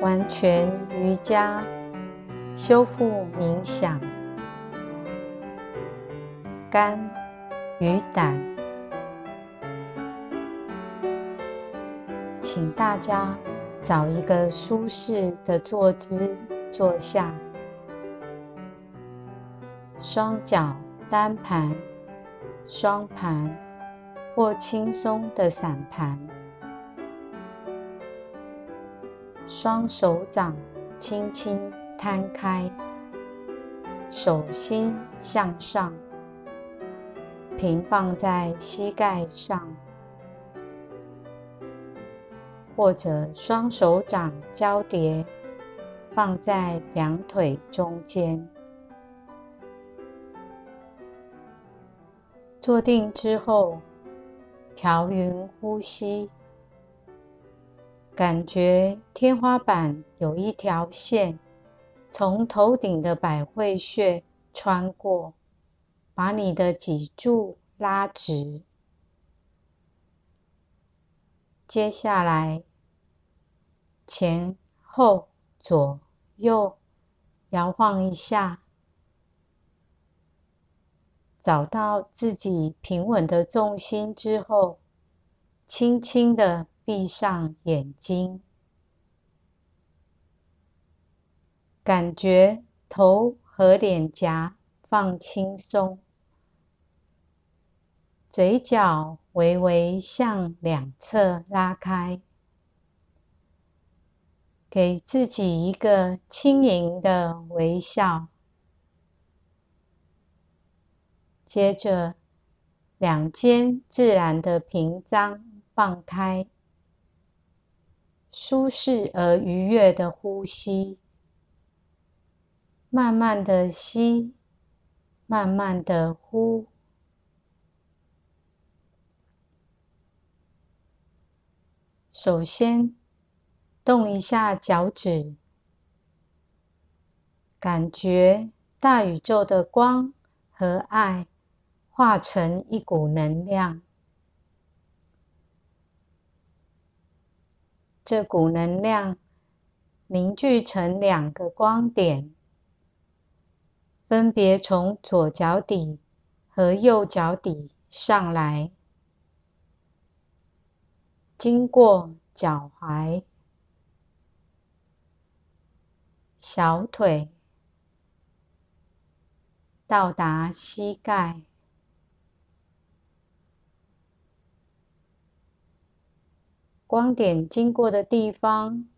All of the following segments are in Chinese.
完全瑜伽修复冥想，肝与胆，请大家找一个舒适的坐姿坐下，双脚单盘、双盘或轻松的散盘。双手掌轻轻摊开，手心向上，平放在膝盖上，或者双手掌交叠放在两腿中间。坐定之后，调匀呼吸。感觉天花板有一条线从头顶的百会穴穿过，把你的脊柱拉直。接下来，前后左右摇晃一下，找到自己平稳的重心之后，轻轻的。闭上眼睛，感觉头和脸颊放轻松，嘴角微微向两侧拉开，给自己一个轻盈的微笑。接着，两肩自然的平张放开。舒适而愉悦的呼吸，慢慢的吸，慢慢的呼。首先，动一下脚趾，感觉大宇宙的光和爱化成一股能量。这股能量凝聚成两个光点，分别从左脚底和右脚底上来，经过脚踝、小腿，到达膝盖。光点经过的地方，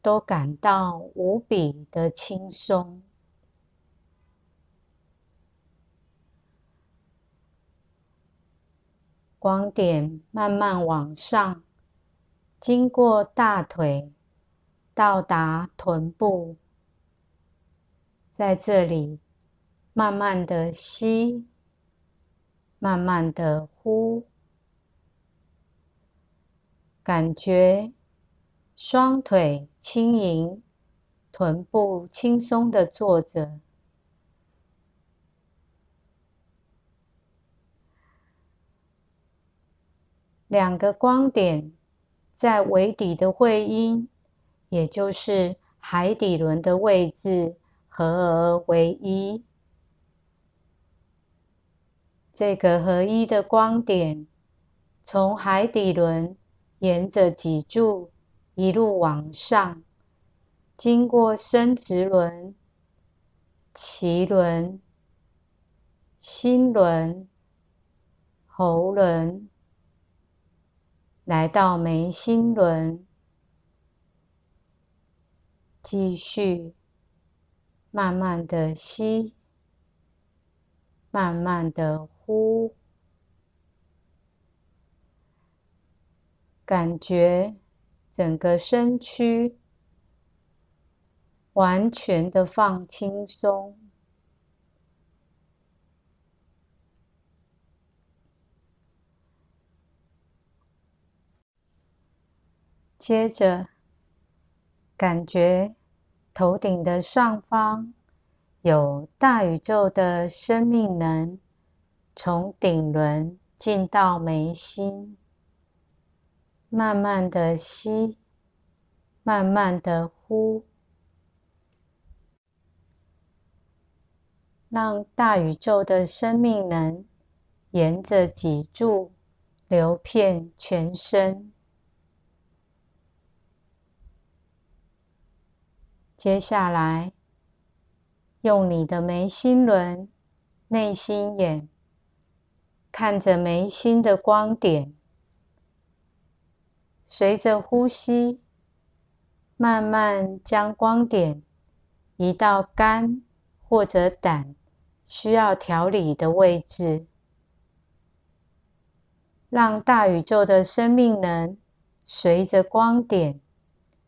都感到无比的轻松。光点慢慢往上，经过大腿，到达臀部，在这里慢慢的吸，慢慢的呼。感觉双腿轻盈，臀部轻松的坐着，两个光点在尾底的会阴，也就是海底轮的位置合而为一。这个合一的光点从海底轮。沿着脊柱一路往上，经过生殖轮、脐轮、心轮、喉轮，来到眉心轮，继续慢慢的吸，慢慢的呼。感觉整个身躯完全的放轻松，接着感觉头顶的上方有大宇宙的生命能从顶轮进到眉心。慢慢的吸，慢慢的呼，让大宇宙的生命能沿着脊柱流遍全身。接下来，用你的眉心轮、内心眼，看着眉心的光点，随着呼吸，慢慢将光点移到肝或者胆需要调理的位置，让大宇宙的生命能随着光点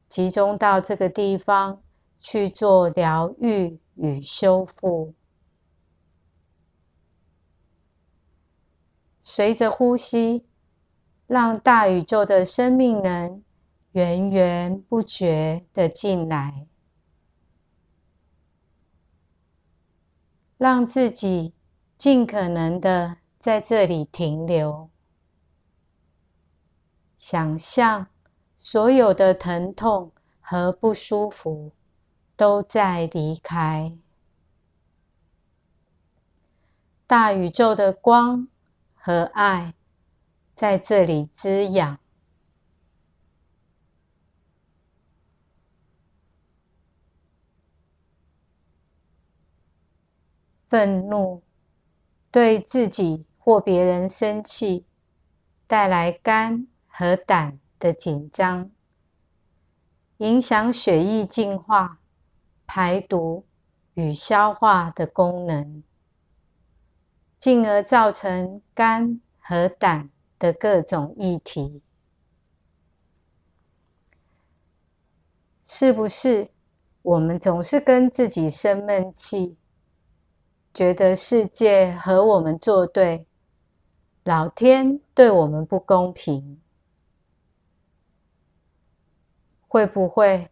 集中到这个地方。去做疗愈与修复，随着呼吸，让大宇宙的生命能源源不绝的进来，让自己尽可能的在这里停留，想象所有的疼痛和不舒服。都在离开大宇宙的光和爱，在这里滋养。愤怒对自己或别人生气，带来肝和胆的紧张，影响血液净化。排毒与消化的功能，进而造成肝和胆的各种议题，是不是？我们总是跟自己生闷气，觉得世界和我们作对，老天对我们不公平，会不会？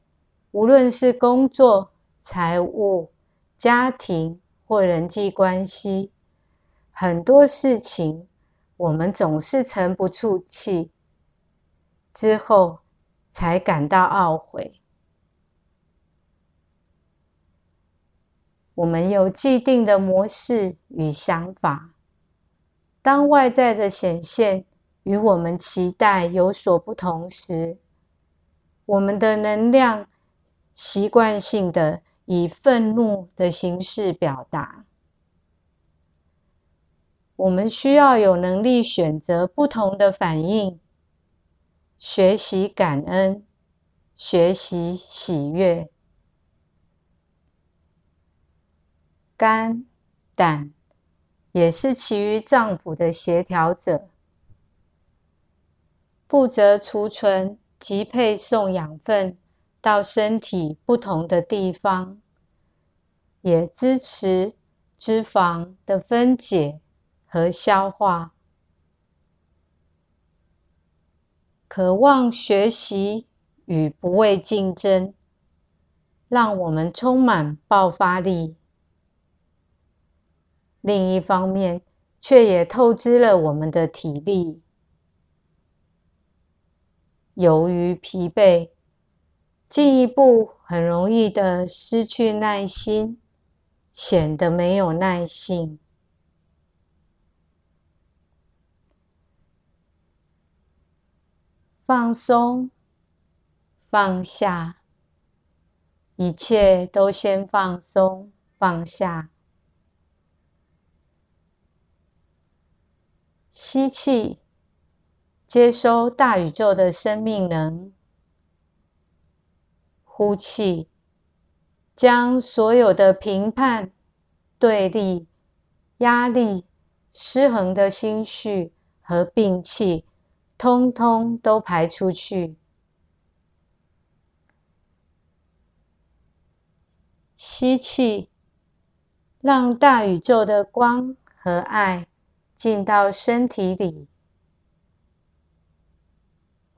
无论是工作，财务、家庭或人际关系，很多事情我们总是沉不住气，之后才感到懊悔。我们有既定的模式与想法，当外在的显现与我们期待有所不同时，我们的能量习惯性的。以愤怒的形式表达。我们需要有能力选择不同的反应，学习感恩，学习喜悦。肝、胆也是其余脏腑的协调者，负责储存及配送养分。到身体不同的地方，也支持脂肪的分解和消化。渴望学习与不畏竞争，让我们充满爆发力。另一方面，却也透支了我们的体力。由于疲惫。进一步很容易的失去耐心，显得没有耐性。放松，放下，一切都先放松放下。吸气，接收大宇宙的生命能。呼气，将所有的评判、对立、压力、失衡的心绪和病气，通通都排出去。吸气，让大宇宙的光和爱进到身体里。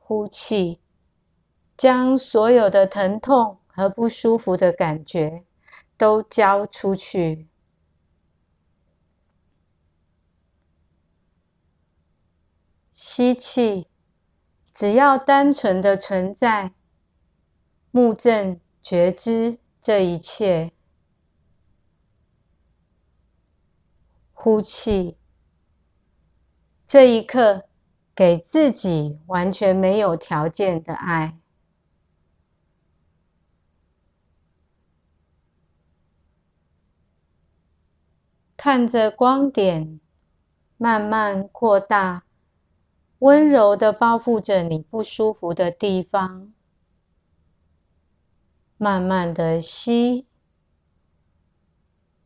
呼气。将所有的疼痛和不舒服的感觉都交出去。吸气，只要单纯的存在，目正觉知这一切。呼气，这一刻给自己完全没有条件的爱，看着光点慢慢扩大，温柔的包覆着你不舒服的地方，慢慢的吸，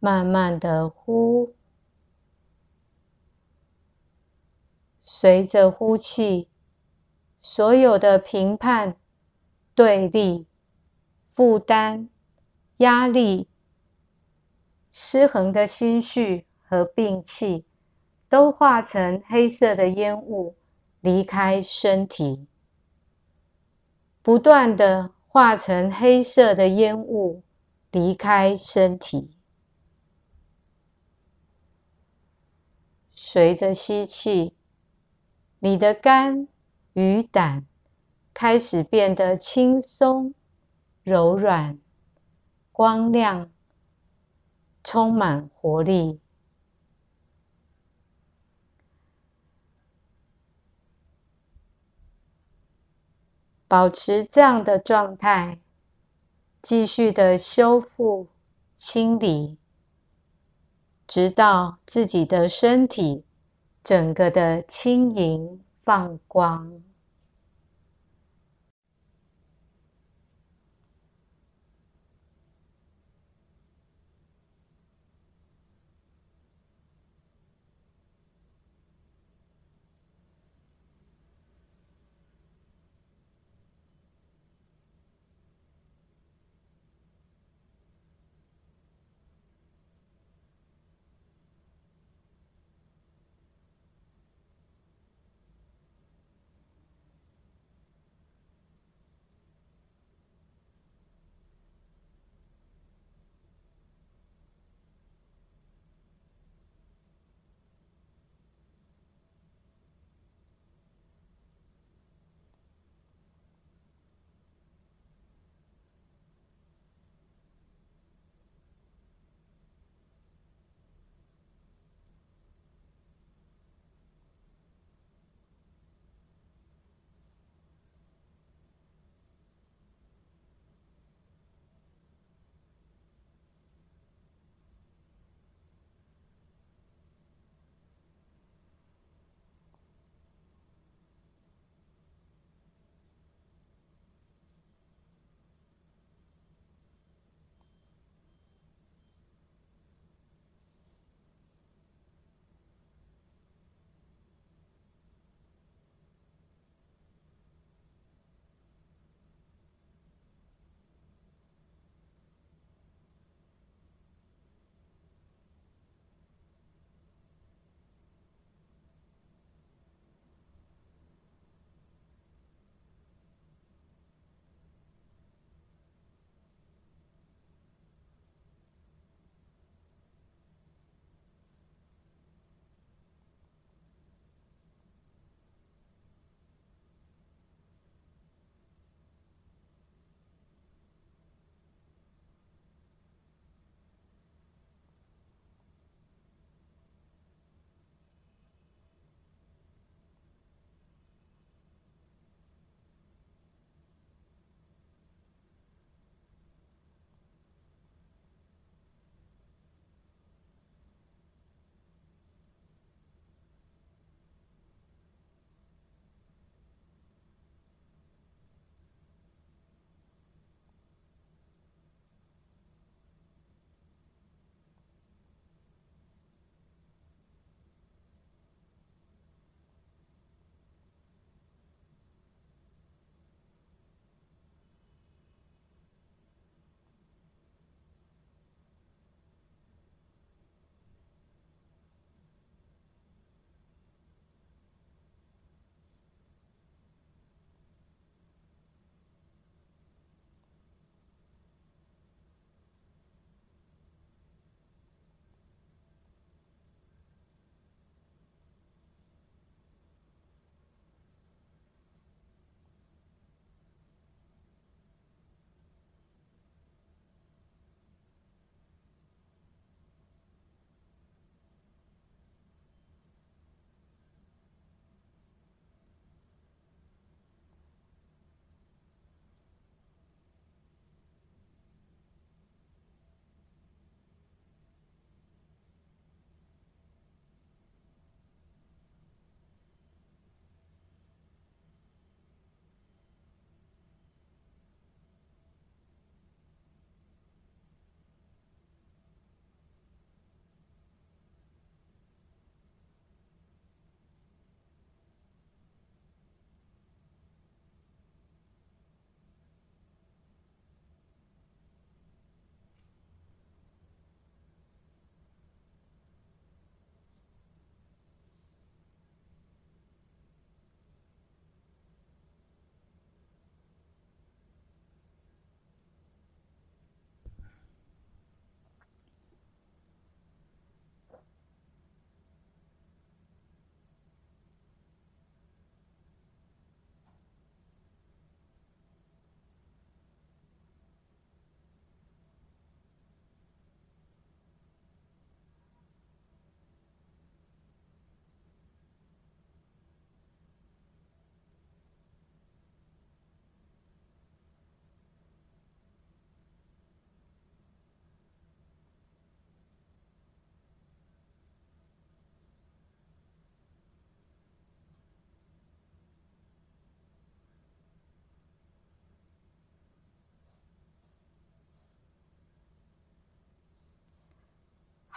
慢慢的呼。随着呼气，所有的评判、对立、负担、压力、失衡的心绪和病气，都化成黑色的烟雾离开身体，不断的化成黑色的烟雾离开身体。随着吸气。你的肝与胆开始变得轻松、柔软、光亮，充满活力。保持这样的状态，继续的修复、清理，直到自己的身体。整个的轻盈放光。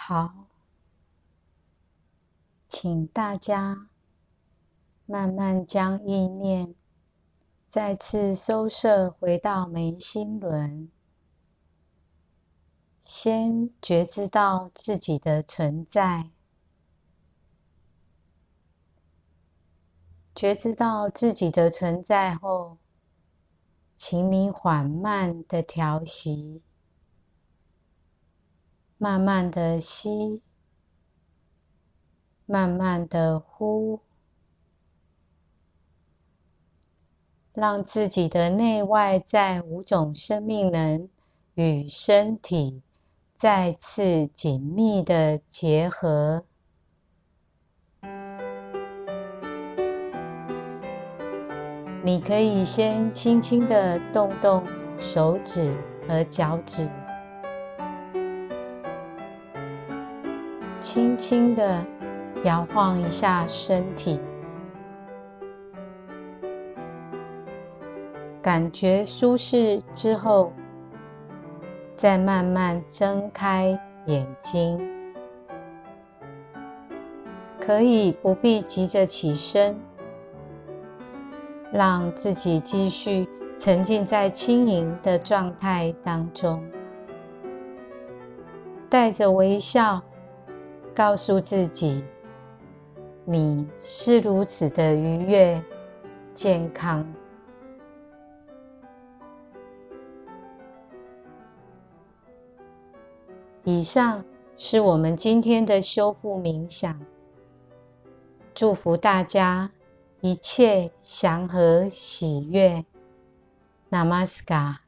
好，请大家慢慢将意念再次收摄回到眉心轮，先觉知到自己的存在。觉知到自己的存在后，请你缓慢的调息，慢慢的吸，慢慢的呼，让自己的内外在五种生命能与身体再次紧密的结合。你可以先轻轻的动动手指和脚趾，轻轻的摇晃一下身体，感觉舒适之后，再慢慢睁开眼睛。可以不必急着起身。让自己继续沉浸在轻盈的状态当中，带着微笑，告诉自己：你是如此的愉悦、健康。以上是我们今天的修复冥想，祝福大家。一切祥和喜悦，Namaskar。